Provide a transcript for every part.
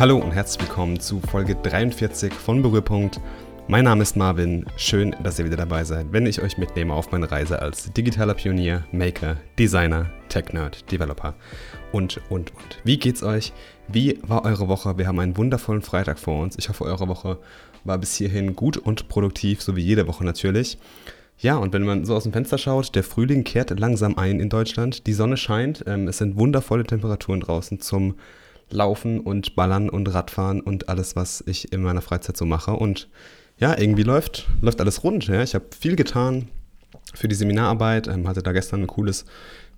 Hallo und herzlich willkommen zu Folge 43 von Berührpunkt. Mein Name ist Marvin. Schön, dass ihr wieder dabei seid, wenn ich euch mitnehme auf meine Reise als digitaler Pionier, Maker, Designer, Tech-Nerd, Developer und, und, und. Wie geht's euch? Wie war eure Woche? Wir haben einen wundervollen Freitag vor uns. Ich hoffe, eure Woche war bis hierhin gut und produktiv, so wie jede Woche natürlich. Ja, und wenn man so aus dem Fenster schaut, der Frühling kehrt langsam ein in Deutschland. Die Sonne scheint. Ähm, es sind wundervolle Temperaturen draußen zum Laufen und Ballern und Radfahren und alles, was ich in meiner Freizeit so mache. Und ja, irgendwie läuft, läuft alles rund. Ja. Ich habe viel getan für die Seminararbeit, ähm, hatte da gestern ein cooles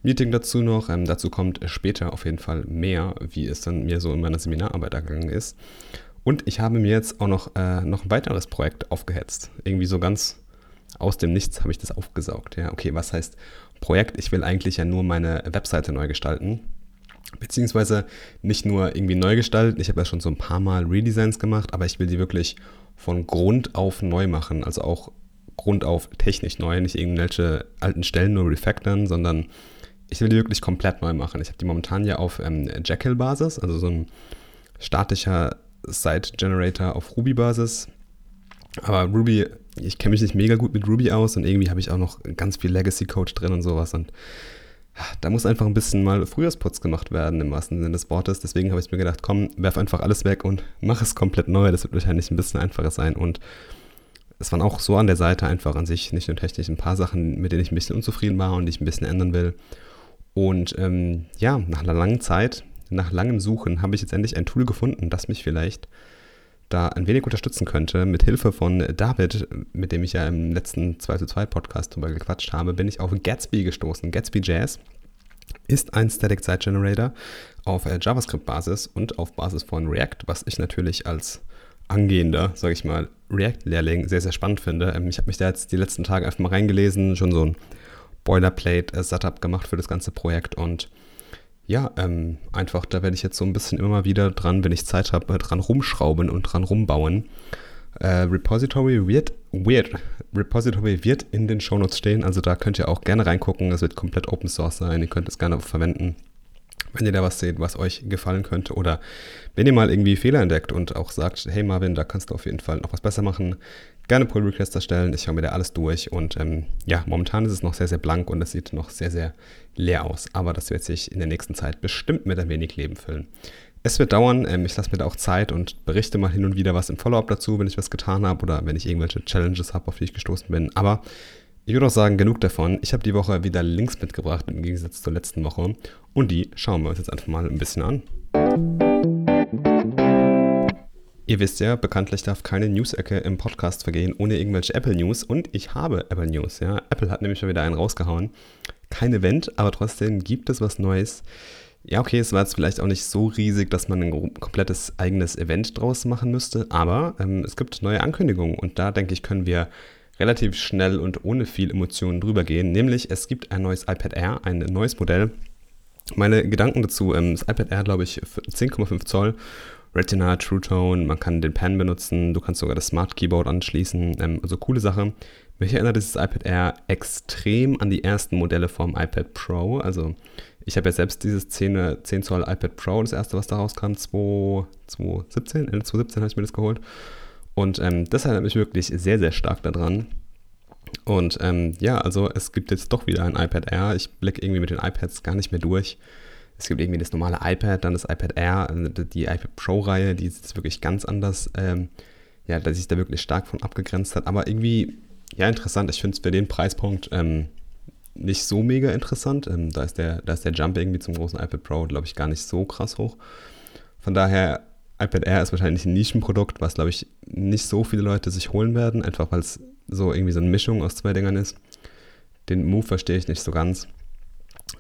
Meeting dazu noch. Ähm, dazu kommt später auf jeden Fall mehr, wie es dann mir so in meiner Seminararbeit ergangen ist. Und ich habe mir jetzt auch noch, äh, noch ein weiteres Projekt aufgehetzt. Irgendwie so ganz aus dem Nichts habe ich das aufgesaugt. Ja, okay, was heißt Projekt? Ich will eigentlich ja nur meine Webseite neu gestalten. Beziehungsweise nicht nur irgendwie neu gestalten, ich habe ja schon so ein paar Mal Redesigns gemacht, aber ich will die wirklich von Grund auf neu machen. Also auch Grund auf technisch neu, nicht irgendwelche alten Stellen nur refactoren, sondern ich will die wirklich komplett neu machen. Ich habe die momentan ja auf ähm, Jekyll-Basis, also so ein statischer Site-Generator auf Ruby-Basis. Aber Ruby, ich kenne mich nicht mega gut mit Ruby aus und irgendwie habe ich auch noch ganz viel Legacy-Code drin und sowas. Und da muss einfach ein bisschen mal Frühjahrsputz gemacht werden, im wahrsten Sinne des Wortes. Deswegen habe ich mir gedacht, komm, werf einfach alles weg und mach es komplett neu. Das wird wahrscheinlich ein bisschen einfacher sein. Und es waren auch so an der Seite einfach an sich, nicht nur technisch, ein paar Sachen, mit denen ich ein bisschen unzufrieden war und die ich ein bisschen ändern will. Und ähm, ja, nach einer langen Zeit, nach langem Suchen, habe ich jetzt endlich ein Tool gefunden, das mich vielleicht da ein wenig unterstützen könnte, mit Hilfe von David, mit dem ich ja im letzten 2 zu 2 Podcast drüber gequatscht habe, bin ich auf Gatsby gestoßen. Gatsby Jazz ist ein Static Site Generator auf äh, JavaScript-Basis und auf Basis von React, was ich natürlich als angehender, sage ich mal, React-Lehrling sehr, sehr spannend finde. Ähm, ich habe mich da jetzt die letzten Tage einfach mal reingelesen, schon so ein Boilerplate-Setup gemacht für das ganze Projekt und ja, ähm, einfach, da werde ich jetzt so ein bisschen immer wieder dran, wenn ich Zeit habe, dran rumschrauben und dran rumbauen. Äh, Repository wird, weird, Repository wird in den Shownotes stehen, also da könnt ihr auch gerne reingucken. Es wird komplett Open Source sein, ihr könnt es gerne verwenden, wenn ihr da was seht, was euch gefallen könnte. Oder wenn ihr mal irgendwie Fehler entdeckt und auch sagt, hey Marvin, da kannst du auf jeden Fall noch was besser machen, gerne Pull Requests erstellen. Ich schaue mir da alles durch und ähm, ja, momentan ist es noch sehr, sehr blank und es sieht noch sehr, sehr leer aus. Aber das wird sich in der nächsten Zeit bestimmt mit ein wenig Leben füllen. Es wird dauern, ähm, ich lasse mir da auch Zeit und berichte mal hin und wieder was im Follow-up dazu, wenn ich was getan habe oder wenn ich irgendwelche Challenges habe, auf die ich gestoßen bin. Aber ich würde auch sagen, genug davon. Ich habe die Woche wieder Links mitgebracht, im Gegensatz zur letzten Woche. Und die schauen wir uns jetzt einfach mal ein bisschen an. Ihr wisst ja, bekanntlich darf keine News-Ecke im Podcast vergehen ohne irgendwelche Apple-News. Und ich habe Apple-News, ja. Apple hat nämlich schon wieder einen rausgehauen. Kein Event, aber trotzdem gibt es was Neues. Ja, okay, es war jetzt vielleicht auch nicht so riesig, dass man ein komplettes eigenes Event draus machen müsste, aber ähm, es gibt neue Ankündigungen und da denke ich, können wir relativ schnell und ohne viel Emotionen drüber gehen. Nämlich, es gibt ein neues iPad Air, ein neues Modell. Meine Gedanken dazu, ähm, das iPad Air, glaube ich, 10,5 Zoll Retina, True Tone, man kann den Pen benutzen, du kannst sogar das Smart Keyboard anschließen, ähm, also coole Sache. Mich erinnert dieses iPad Air extrem an die ersten Modelle vom iPad Pro, also ich habe ja selbst dieses 10, 10 Zoll iPad Pro, das erste, was da rauskam, 2017, Ende 2017 habe ich mir das geholt. Und ähm, das erinnert mich wirklich sehr, sehr stark daran. Und ähm, ja, also es gibt jetzt doch wieder ein iPad Air. Ich blicke irgendwie mit den iPads gar nicht mehr durch. Es gibt irgendwie das normale iPad, dann das iPad Air, also die iPad Pro-Reihe, die ist wirklich ganz anders. Ähm, ja, dass sich da wirklich stark von abgegrenzt hat. Aber irgendwie, ja, interessant. Ich finde es für den Preispunkt ähm, nicht so mega interessant. Ähm, da, ist der, da ist der Jump irgendwie zum großen iPad Pro, glaube ich, gar nicht so krass hoch. Von daher, iPad Air ist wahrscheinlich ein Nischenprodukt, was, glaube ich, nicht so viele Leute sich holen werden, einfach weil es so irgendwie so eine Mischung aus zwei Dingern ist. Den Move verstehe ich nicht so ganz.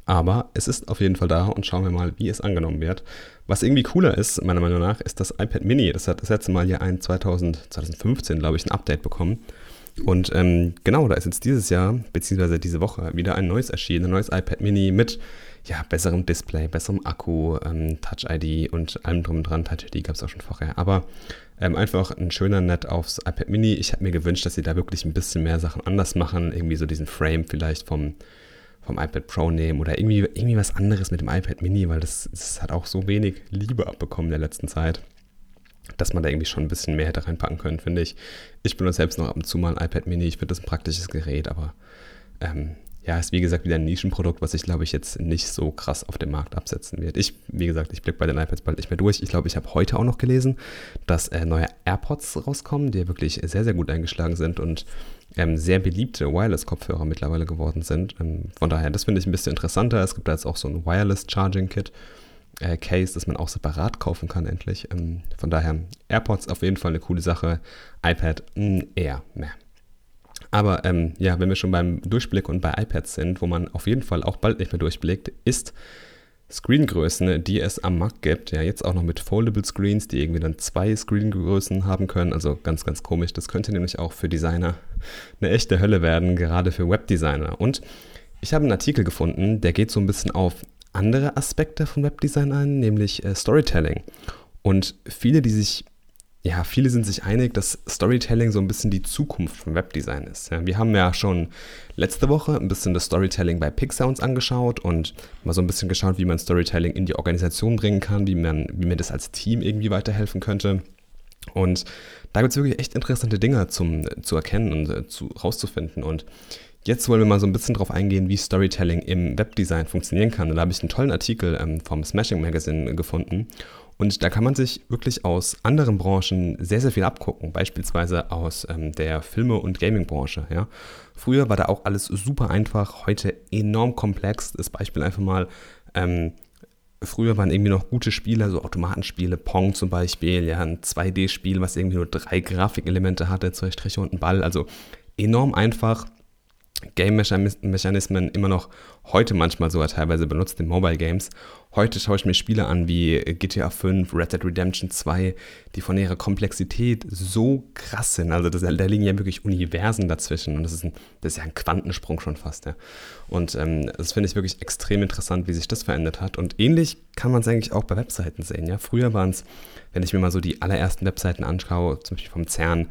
Aber es ist auf jeden Fall da und schauen wir mal, wie es angenommen wird. Was irgendwie cooler ist, meiner Meinung nach, ist das iPad Mini. Das hat das letzte Mal ja ein 2000, 2015, glaube ich, ein Update bekommen. Und ähm, genau, da ist jetzt dieses Jahr, beziehungsweise diese Woche, wieder ein neues erschienen, ein neues iPad Mini mit ja, besserem Display, besserem Akku, ähm, Touch ID und allem drum und dran. Touch ID gab es auch schon vorher. Aber ähm, einfach ein schöner Net aufs iPad Mini. Ich hätte mir gewünscht, dass sie da wirklich ein bisschen mehr Sachen anders machen. Irgendwie so diesen Frame vielleicht vom, vom iPad Pro nehmen oder irgendwie, irgendwie was anderes mit dem iPad Mini, weil das, das hat auch so wenig Liebe abbekommen in der letzten Zeit. Dass man da irgendwie schon ein bisschen mehr hätte reinpacken können, finde ich. Ich benutze selbst noch ab und zu mal ein iPad Mini. Ich finde das ein praktisches Gerät, aber ähm, ja, ist wie gesagt wieder ein Nischenprodukt, was ich glaube ich jetzt nicht so krass auf dem Markt absetzen wird. Ich, wie gesagt, ich blicke bei den iPads bald nicht mehr durch. Ich glaube, ich habe heute auch noch gelesen, dass äh, neue AirPods rauskommen, die wirklich sehr, sehr gut eingeschlagen sind und ähm, sehr beliebte Wireless-Kopfhörer mittlerweile geworden sind. Ähm, von daher, das finde ich ein bisschen interessanter. Es gibt da jetzt auch so ein Wireless Charging Kit. Äh, Case, das man auch separat kaufen kann, endlich. Ähm, von daher, AirPods auf jeden Fall eine coole Sache. iPad mh, eher mehr. Aber ähm, ja, wenn wir schon beim Durchblick und bei iPads sind, wo man auf jeden Fall auch bald nicht mehr durchblickt, ist Screengrößen, die es am Markt gibt. Ja, jetzt auch noch mit Foldable Screens, die irgendwie dann zwei Screengrößen haben können. Also ganz, ganz komisch. Das könnte nämlich auch für Designer eine echte Hölle werden, gerade für Webdesigner. Und ich habe einen Artikel gefunden, der geht so ein bisschen auf andere Aspekte von Webdesign ein, nämlich äh, Storytelling. Und viele, die sich ja, viele sind sich einig, dass Storytelling so ein bisschen die Zukunft von Webdesign ist. Ja, wir haben ja schon letzte Woche ein bisschen das Storytelling bei Pixar uns angeschaut und mal so ein bisschen geschaut, wie man Storytelling in die Organisation bringen kann, wie man, wie mir das als Team irgendwie weiterhelfen könnte. Und da gibt es wirklich echt interessante Dinge zum, zu erkennen und äh, zu, rauszufinden. Und jetzt wollen wir mal so ein bisschen darauf eingehen, wie Storytelling im Webdesign funktionieren kann. Und da habe ich einen tollen Artikel ähm, vom Smashing Magazine gefunden. Und da kann man sich wirklich aus anderen Branchen sehr, sehr viel abgucken, beispielsweise aus ähm, der Filme- und Gaming-Branche. Ja. Früher war da auch alles super einfach, heute enorm komplex. Das Beispiel einfach mal, ähm, früher waren irgendwie noch gute Spiele, so Automatenspiele, Pong zum Beispiel, ja, ein 2D-Spiel, was irgendwie nur drei Grafikelemente hatte, zwei Striche und ein Ball. Also enorm einfach, Game-Mechanismen immer noch heute manchmal sogar teilweise benutzt in Mobile Games. Heute schaue ich mir Spiele an wie GTA 5, Red Dead Redemption 2, die von ihrer Komplexität so krass sind. Also das, da liegen ja wirklich Universen dazwischen und das ist, ein, das ist ja ein Quantensprung schon fast. Ja. Und ähm, das finde ich wirklich extrem interessant, wie sich das verändert hat. Und ähnlich kann man es eigentlich auch bei Webseiten sehen. Ja. Früher waren es, wenn ich mir mal so die allerersten Webseiten anschaue, zum Beispiel vom CERN,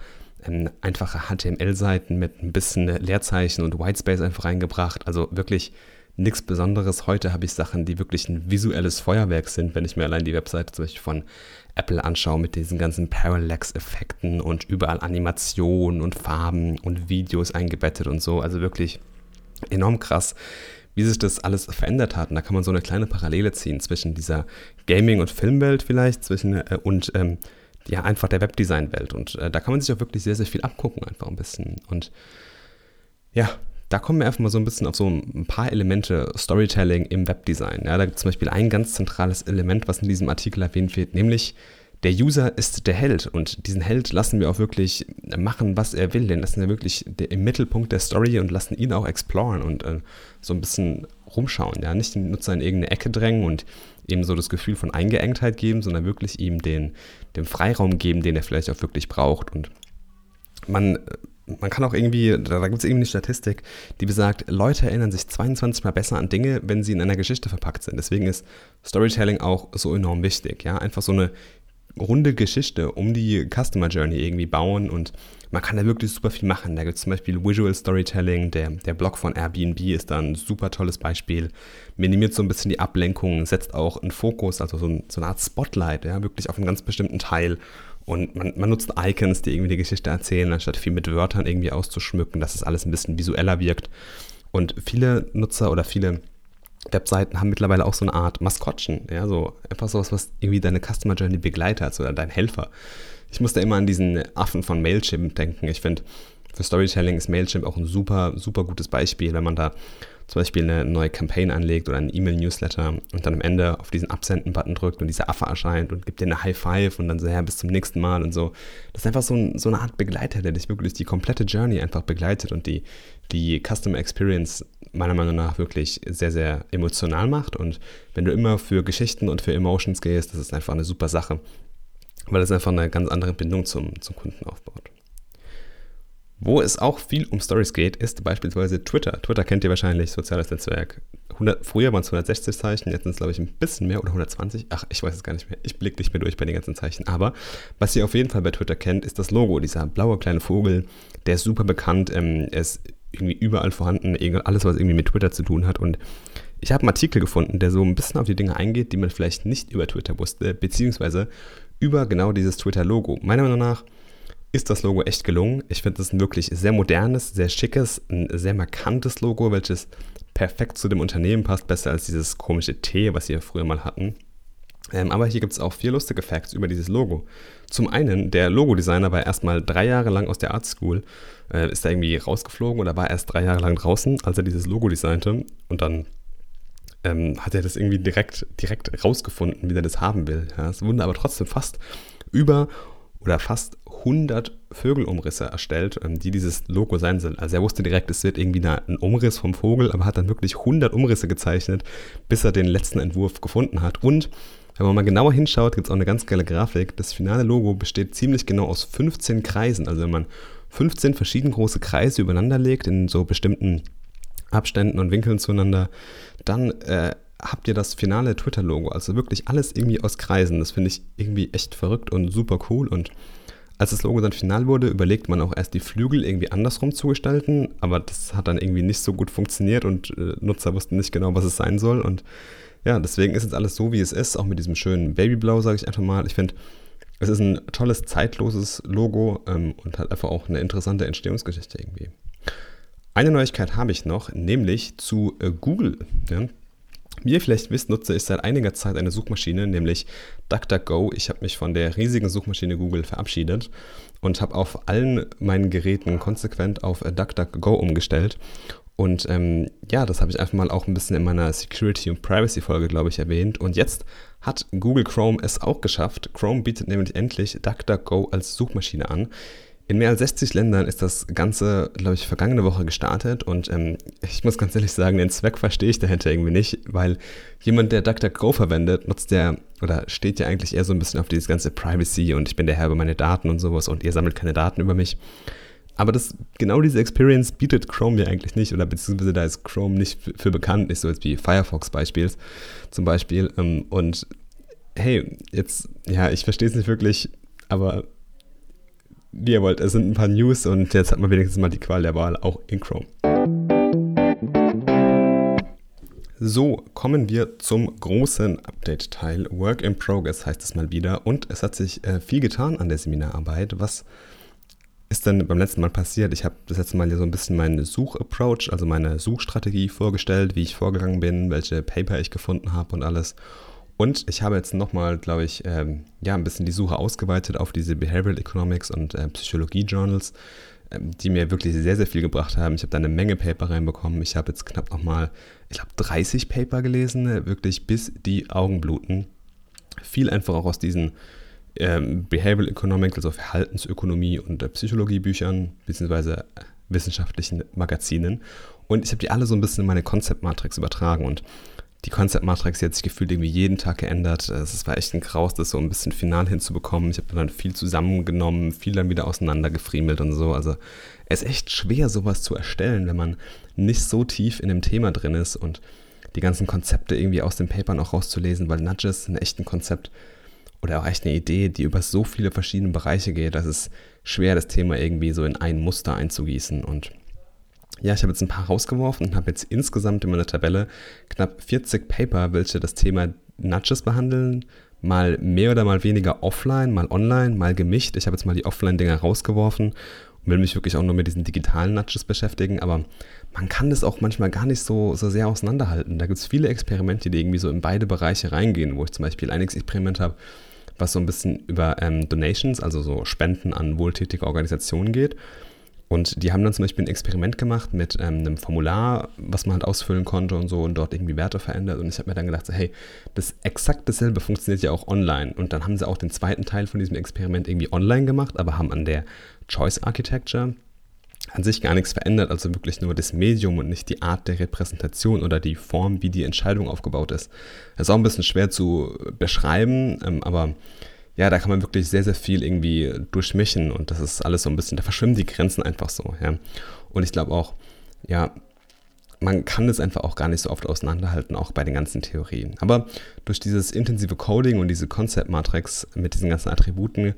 einfache HTML-Seiten mit ein bisschen Leerzeichen und Whitespace einfach reingebracht. Also wirklich nichts Besonderes. Heute habe ich Sachen, die wirklich ein visuelles Feuerwerk sind, wenn ich mir allein die Webseite zum Beispiel von Apple anschaue mit diesen ganzen Parallax-Effekten und überall Animationen und Farben und Videos eingebettet und so. Also wirklich enorm krass, wie sich das alles verändert hat. Und da kann man so eine kleine Parallele ziehen zwischen dieser Gaming- und Filmwelt vielleicht zwischen, äh, und ähm, ja, einfach der Webdesign-Welt. Und äh, da kann man sich auch wirklich sehr, sehr viel abgucken, einfach ein bisschen. Und ja, da kommen wir einfach mal so ein bisschen auf so ein paar Elemente Storytelling im Webdesign. Ja, da gibt es zum Beispiel ein ganz zentrales Element, was in diesem Artikel erwähnt wird, nämlich der User ist der Held und diesen Held lassen wir auch wirklich machen, was er will. Den lassen wir wirklich im Mittelpunkt der Story und lassen ihn auch exploren und äh, so ein bisschen rumschauen. Ja, nicht den Nutzer in irgendeine Ecke drängen und ihm so das Gefühl von Eingeengtheit geben, sondern wirklich ihm den, den Freiraum geben, den er vielleicht auch wirklich braucht. Und man, man kann auch irgendwie, da, gibt es irgendwie eine Statistik, die besagt, Leute erinnern sich 22 Mal besser an Dinge, wenn sie in einer Geschichte verpackt sind. Deswegen ist Storytelling auch so enorm wichtig. Ja, einfach so eine runde Geschichte um die Customer Journey irgendwie bauen und man kann da wirklich super viel machen. Da gibt es zum Beispiel Visual Storytelling, der, der Blog von Airbnb ist da ein super tolles Beispiel. Minimiert so ein bisschen die Ablenkung, setzt auch einen Fokus, also so, ein, so eine Art Spotlight, ja, wirklich auf einen ganz bestimmten Teil. Und man, man nutzt Icons, die irgendwie die Geschichte erzählen, anstatt viel mit Wörtern irgendwie auszuschmücken, dass es alles ein bisschen visueller wirkt. Und viele Nutzer oder viele Webseiten haben mittlerweile auch so eine Art Maskottchen, ja, so einfach sowas, was irgendwie deine Customer Journey begleitet oder dein Helfer. Ich musste immer an diesen Affen von Mailchimp denken. Ich finde, für Storytelling ist Mailchimp auch ein super, super gutes Beispiel, wenn man da zum Beispiel eine neue Campaign anlegt oder einen E-Mail-Newsletter und dann am Ende auf diesen Absenden-Button drückt und dieser Affe erscheint und gibt dir eine High Five und dann so, ja, bis zum nächsten Mal und so. Das ist einfach so, ein, so eine Art Begleiter, der dich wirklich die komplette Journey einfach begleitet und die, die Customer Experience meiner Meinung nach wirklich sehr, sehr emotional macht. Und wenn du immer für Geschichten und für Emotions gehst, das ist einfach eine super Sache, weil es einfach eine ganz andere Bindung zum, zum Kunden aufbaut. Wo es auch viel um Stories geht, ist beispielsweise Twitter. Twitter kennt ihr wahrscheinlich, soziales Netzwerk. 100, früher waren es 160 Zeichen, jetzt sind es, glaube ich, ein bisschen mehr oder 120. Ach, ich weiß es gar nicht mehr. Ich blicke nicht mehr durch bei den ganzen Zeichen. Aber was ihr auf jeden Fall bei Twitter kennt, ist das Logo. Dieser blaue kleine Vogel, der ist super bekannt. Ähm, er ist irgendwie überall vorhanden. Alles, was irgendwie mit Twitter zu tun hat. Und ich habe einen Artikel gefunden, der so ein bisschen auf die Dinge eingeht, die man vielleicht nicht über Twitter wusste, beziehungsweise über genau dieses Twitter-Logo. Meiner Meinung nach ist das Logo echt gelungen. Ich finde es ein wirklich sehr modernes, sehr schickes, ein sehr markantes Logo, welches perfekt zu dem Unternehmen passt, besser als dieses komische T, was ja früher mal hatten. Ähm, aber hier gibt es auch vier lustige Facts über dieses Logo. Zum einen, der Logodesigner war erstmal drei Jahre lang aus der Art School, äh, ist da irgendwie rausgeflogen oder war erst drei Jahre lang draußen, als er dieses Logo designte. Und dann ähm, hat er das irgendwie direkt, direkt rausgefunden, wie er das haben will. Ja, es wurden aber trotzdem fast über oder fast 100 Vögelumrisse erstellt, ähm, die dieses Logo sein sollen. Also er wusste direkt, es wird irgendwie ein Umriss vom Vogel, aber hat dann wirklich 100 Umrisse gezeichnet, bis er den letzten Entwurf gefunden hat. Und wenn man mal genauer hinschaut, gibt es auch eine ganz geile Grafik. Das finale Logo besteht ziemlich genau aus 15 Kreisen. Also wenn man 15 verschieden große Kreise übereinander legt in so bestimmten Abständen und Winkeln zueinander, dann äh, habt ihr das finale Twitter-Logo. Also wirklich alles irgendwie aus Kreisen. Das finde ich irgendwie echt verrückt und super cool. Und als das Logo dann final wurde, überlegt man auch erst die Flügel irgendwie andersrum zu gestalten. Aber das hat dann irgendwie nicht so gut funktioniert und äh, Nutzer wussten nicht genau, was es sein soll. Und ja, deswegen ist jetzt alles so, wie es ist. Auch mit diesem schönen Babyblau, sage ich einfach mal. Ich finde, es ist ein tolles, zeitloses Logo ähm, und hat einfach auch eine interessante Entstehungsgeschichte irgendwie. Eine Neuigkeit habe ich noch, nämlich zu äh, Google. Ja. Wie ihr vielleicht wisst, nutze ich seit einiger Zeit eine Suchmaschine, nämlich DuckDuckGo. Ich habe mich von der riesigen Suchmaschine Google verabschiedet und habe auf allen meinen Geräten konsequent auf äh, DuckDuckGo umgestellt. Und ähm, ja, das habe ich einfach mal auch ein bisschen in meiner Security- und Privacy-Folge, glaube ich, erwähnt. Und jetzt hat Google Chrome es auch geschafft. Chrome bietet nämlich endlich DuckDuckGo als Suchmaschine an. In mehr als 60 Ländern ist das Ganze, glaube ich, vergangene Woche gestartet und ähm, ich muss ganz ehrlich sagen, den Zweck verstehe ich dahinter irgendwie nicht, weil jemand, der DuckDuckGo verwendet, nutzt der oder steht ja eigentlich eher so ein bisschen auf dieses ganze Privacy und ich bin der Herr über meine Daten und sowas und ihr sammelt keine Daten über mich. Aber das, genau diese Experience bietet Chrome ja eigentlich nicht oder beziehungsweise da ist Chrome nicht für bekannt, nicht so jetzt wie Firefox Beispiels, zum Beispiel. Ähm, und hey, jetzt, ja, ich verstehe es nicht wirklich, aber wie ihr wollt. Es sind ein paar News und jetzt hat man wenigstens mal die Qual der Wahl auch in Chrome. So, kommen wir zum großen Update-Teil. Work in Progress heißt es mal wieder. Und es hat sich äh, viel getan an der Seminararbeit. Was ist denn beim letzten Mal passiert? Ich habe das letzte Mal hier so ein bisschen meinen Such-Approach, also meine Suchstrategie vorgestellt, wie ich vorgegangen bin, welche Paper ich gefunden habe und alles. Und ich habe jetzt nochmal, glaube ich, ähm, ja, ein bisschen die Suche ausgeweitet auf diese Behavioral Economics und äh, Psychologie-Journals, ähm, die mir wirklich sehr, sehr viel gebracht haben. Ich habe da eine Menge Paper reinbekommen. Ich habe jetzt knapp nochmal, ich glaube, 30 Paper gelesen, äh, wirklich bis die Augen bluten. Viel einfach auch aus diesen ähm, Behavioral Economics, also Verhaltensökonomie und äh, Psychologie-Büchern, beziehungsweise äh, wissenschaftlichen Magazinen. Und ich habe die alle so ein bisschen in meine Konzeptmatrix übertragen. Und die Concept Matrix hat sich gefühlt irgendwie jeden Tag geändert. Es war echt ein Graus, das so ein bisschen final hinzubekommen. Ich habe dann viel zusammengenommen, viel dann wieder auseinandergefriemelt und so. Also es ist echt schwer, sowas zu erstellen, wenn man nicht so tief in dem Thema drin ist und die ganzen Konzepte irgendwie aus den Papern auch rauszulesen, weil Nudges sind echt ein Konzept oder auch echt eine Idee, die über so viele verschiedene Bereiche geht, dass es schwer, das Thema irgendwie so in ein Muster einzugießen und ja, ich habe jetzt ein paar rausgeworfen und habe jetzt insgesamt in meiner Tabelle knapp 40 Paper, welche das Thema Nudges behandeln. Mal mehr oder mal weniger offline, mal online, mal gemischt. Ich habe jetzt mal die Offline-Dinger rausgeworfen und will mich wirklich auch nur mit diesen digitalen Nudges beschäftigen. Aber man kann das auch manchmal gar nicht so, so sehr auseinanderhalten. Da gibt es viele Experimente, die irgendwie so in beide Bereiche reingehen, wo ich zum Beispiel ein Experiment habe, was so ein bisschen über ähm, Donations, also so Spenden an wohltätige Organisationen geht. Und die haben dann zum Beispiel ein Experiment gemacht mit ähm, einem Formular, was man halt ausfüllen konnte und so und dort irgendwie Werte verändert. Und ich habe mir dann gedacht, so, hey, das exakt dasselbe funktioniert ja auch online. Und dann haben sie auch den zweiten Teil von diesem Experiment irgendwie online gemacht, aber haben an der Choice Architecture an sich gar nichts verändert, also wirklich nur das Medium und nicht die Art der Repräsentation oder die Form, wie die Entscheidung aufgebaut ist. Das ist auch ein bisschen schwer zu beschreiben, ähm, aber ja, da kann man wirklich sehr, sehr viel irgendwie durchmischen und das ist alles so ein bisschen, da verschwimmen die Grenzen einfach so, ja. Und ich glaube auch, ja, man kann das einfach auch gar nicht so oft auseinanderhalten, auch bei den ganzen Theorien. Aber durch dieses intensive Coding und diese Concept Matrix mit diesen ganzen Attributen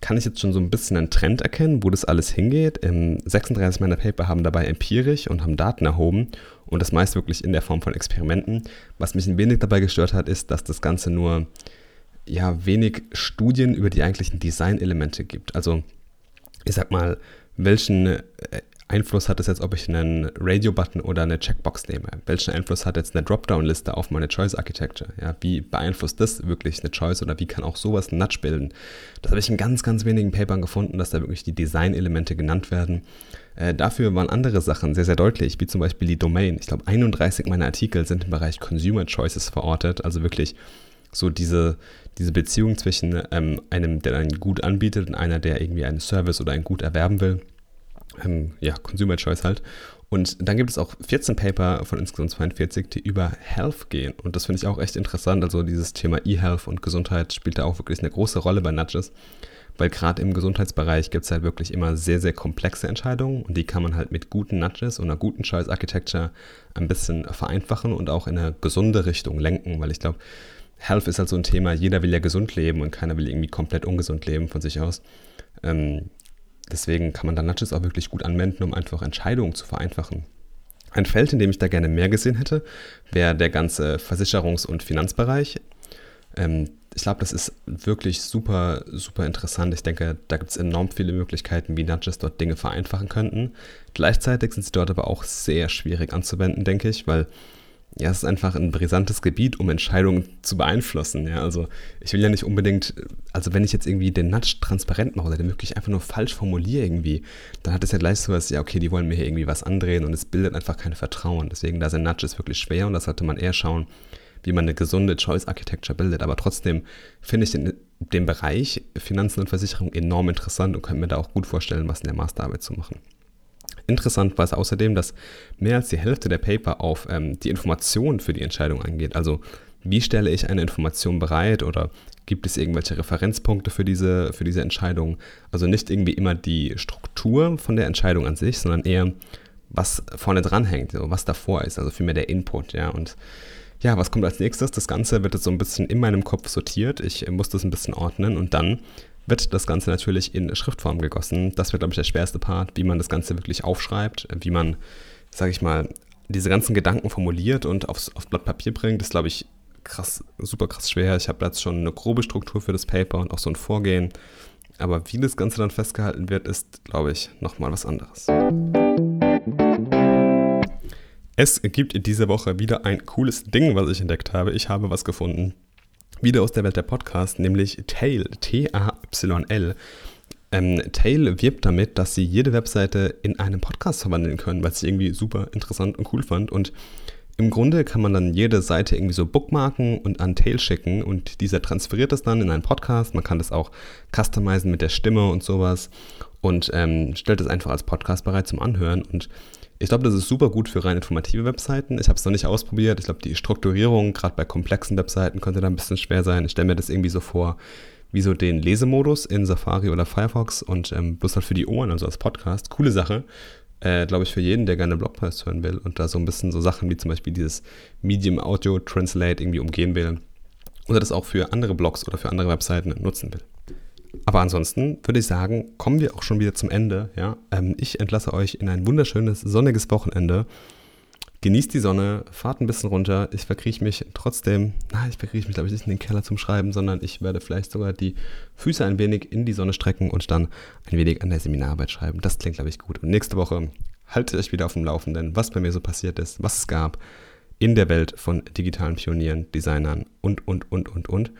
kann ich jetzt schon so ein bisschen einen Trend erkennen, wo das alles hingeht. 36 meiner Paper haben dabei empirisch und haben Daten erhoben und das meist wirklich in der Form von Experimenten. Was mich ein wenig dabei gestört hat, ist, dass das Ganze nur ja wenig Studien über die eigentlichen Designelemente gibt. Also ich sag mal, welchen äh, Einfluss hat es jetzt, ob ich einen Radio-Button oder eine Checkbox nehme? Welchen Einfluss hat jetzt eine Dropdown-Liste auf meine Choice Architecture? Ja, wie beeinflusst das wirklich eine Choice oder wie kann auch sowas einen Nudge bilden? Das habe ich in ganz, ganz wenigen Papern gefunden, dass da wirklich die Design-Elemente genannt werden. Äh, dafür waren andere Sachen sehr, sehr deutlich, wie zum Beispiel die Domain. Ich glaube, 31 meiner Artikel sind im Bereich Consumer Choices verortet, also wirklich so diese, diese Beziehung zwischen ähm, einem, der ein Gut anbietet und einer, der irgendwie einen Service oder ein Gut erwerben will ähm, ja, Consumer Choice halt. Und dann gibt es auch 14 Paper von insgesamt 42, die über Health gehen. Und das finde ich auch echt interessant. Also dieses Thema E-Health und Gesundheit spielt da auch wirklich eine große Rolle bei Nudges. Weil gerade im Gesundheitsbereich gibt es halt wirklich immer sehr, sehr komplexe Entscheidungen und die kann man halt mit guten Nudges und einer guten Choice Architecture ein bisschen vereinfachen und auch in eine gesunde Richtung lenken, weil ich glaube, Health ist halt so ein Thema, jeder will ja gesund leben und keiner will irgendwie komplett ungesund leben von sich aus. Ähm, Deswegen kann man dann Nudges auch wirklich gut anwenden, um einfach Entscheidungen zu vereinfachen. Ein Feld, in dem ich da gerne mehr gesehen hätte, wäre der ganze Versicherungs- und Finanzbereich. Ähm, ich glaube, das ist wirklich super, super interessant. Ich denke, da gibt es enorm viele Möglichkeiten, wie Nudges dort Dinge vereinfachen könnten. Gleichzeitig sind sie dort aber auch sehr schwierig anzuwenden, denke ich, weil ja, es ist einfach ein brisantes Gebiet, um Entscheidungen zu beeinflussen. Ja, also ich will ja nicht unbedingt, also wenn ich jetzt irgendwie den Nudge transparent mache oder den wirklich einfach nur falsch formuliere irgendwie, dann hat es ja gleich so was, ja, okay, die wollen mir hier irgendwie was andrehen und es bildet einfach kein Vertrauen. Deswegen, da sind Nudges wirklich schwer und da sollte man eher schauen, wie man eine gesunde Choice Architecture bildet. Aber trotzdem finde ich den, den Bereich Finanzen und Versicherung enorm interessant und kann mir da auch gut vorstellen, was in der Masterarbeit zu machen. Interessant war es außerdem, dass mehr als die Hälfte der Paper auf ähm, die Information für die Entscheidung angeht. Also wie stelle ich eine Information bereit oder gibt es irgendwelche Referenzpunkte für diese, für diese Entscheidung? Also nicht irgendwie immer die Struktur von der Entscheidung an sich, sondern eher, was vorne dran hängt, also was davor ist, also vielmehr der Input, ja. Und ja, was kommt als nächstes? Das Ganze wird jetzt so ein bisschen in meinem Kopf sortiert. Ich muss das ein bisschen ordnen und dann wird das Ganze natürlich in Schriftform gegossen. Das wird, glaube ich, der schwerste Part, wie man das Ganze wirklich aufschreibt, wie man, sage ich mal, diese ganzen Gedanken formuliert und aufs, aufs Blatt Papier bringt. Das ist, glaube ich, krass, super krass schwer. Ich habe jetzt schon eine grobe Struktur für das Paper und auch so ein Vorgehen. Aber wie das Ganze dann festgehalten wird, ist, glaube ich, nochmal was anderes. Es gibt in dieser Woche wieder ein cooles Ding, was ich entdeckt habe. Ich habe was gefunden, wieder aus der Welt der Podcast, nämlich Tail, T-A-Y-L. Ähm, Tail wirbt damit, dass sie jede Webseite in einen Podcast verwandeln können, was ich irgendwie super interessant und cool fand. Und im Grunde kann man dann jede Seite irgendwie so bookmarken und an Tail schicken und dieser transferiert das dann in einen Podcast. Man kann das auch customizen mit der Stimme und sowas und ähm, stellt es einfach als Podcast bereit zum Anhören. Und ich glaube, das ist super gut für rein informative Webseiten. Ich habe es noch nicht ausprobiert. Ich glaube, die Strukturierung, gerade bei komplexen Webseiten, könnte da ein bisschen schwer sein. Ich stelle mir das irgendwie so vor, wie so den Lesemodus in Safari oder Firefox und ähm, bloß halt für die Ohren, also als Podcast. Coole Sache. Äh, glaube ich, für jeden, der gerne Blogpost hören will und da so ein bisschen so Sachen wie zum Beispiel dieses Medium Audio Translate irgendwie umgehen will. Oder das auch für andere Blogs oder für andere Webseiten nutzen will. Aber ansonsten würde ich sagen, kommen wir auch schon wieder zum Ende. Ja? Ähm, ich entlasse euch in ein wunderschönes, sonniges Wochenende. Genießt die Sonne, fahrt ein bisschen runter. Ich verkrieche mich trotzdem, na, ich verkrieche mich, glaube ich, nicht in den Keller zum Schreiben, sondern ich werde vielleicht sogar die Füße ein wenig in die Sonne strecken und dann ein wenig an der Seminararbeit schreiben. Das klingt, glaube ich, gut. Und nächste Woche haltet euch wieder auf dem Laufenden, was bei mir so passiert ist, was es gab in der Welt von digitalen Pionieren, Designern und, und, und, und, und.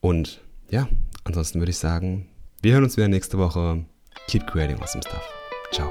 Und ja, ansonsten würde ich sagen, wir hören uns wieder nächste Woche. Keep creating awesome stuff. Ciao.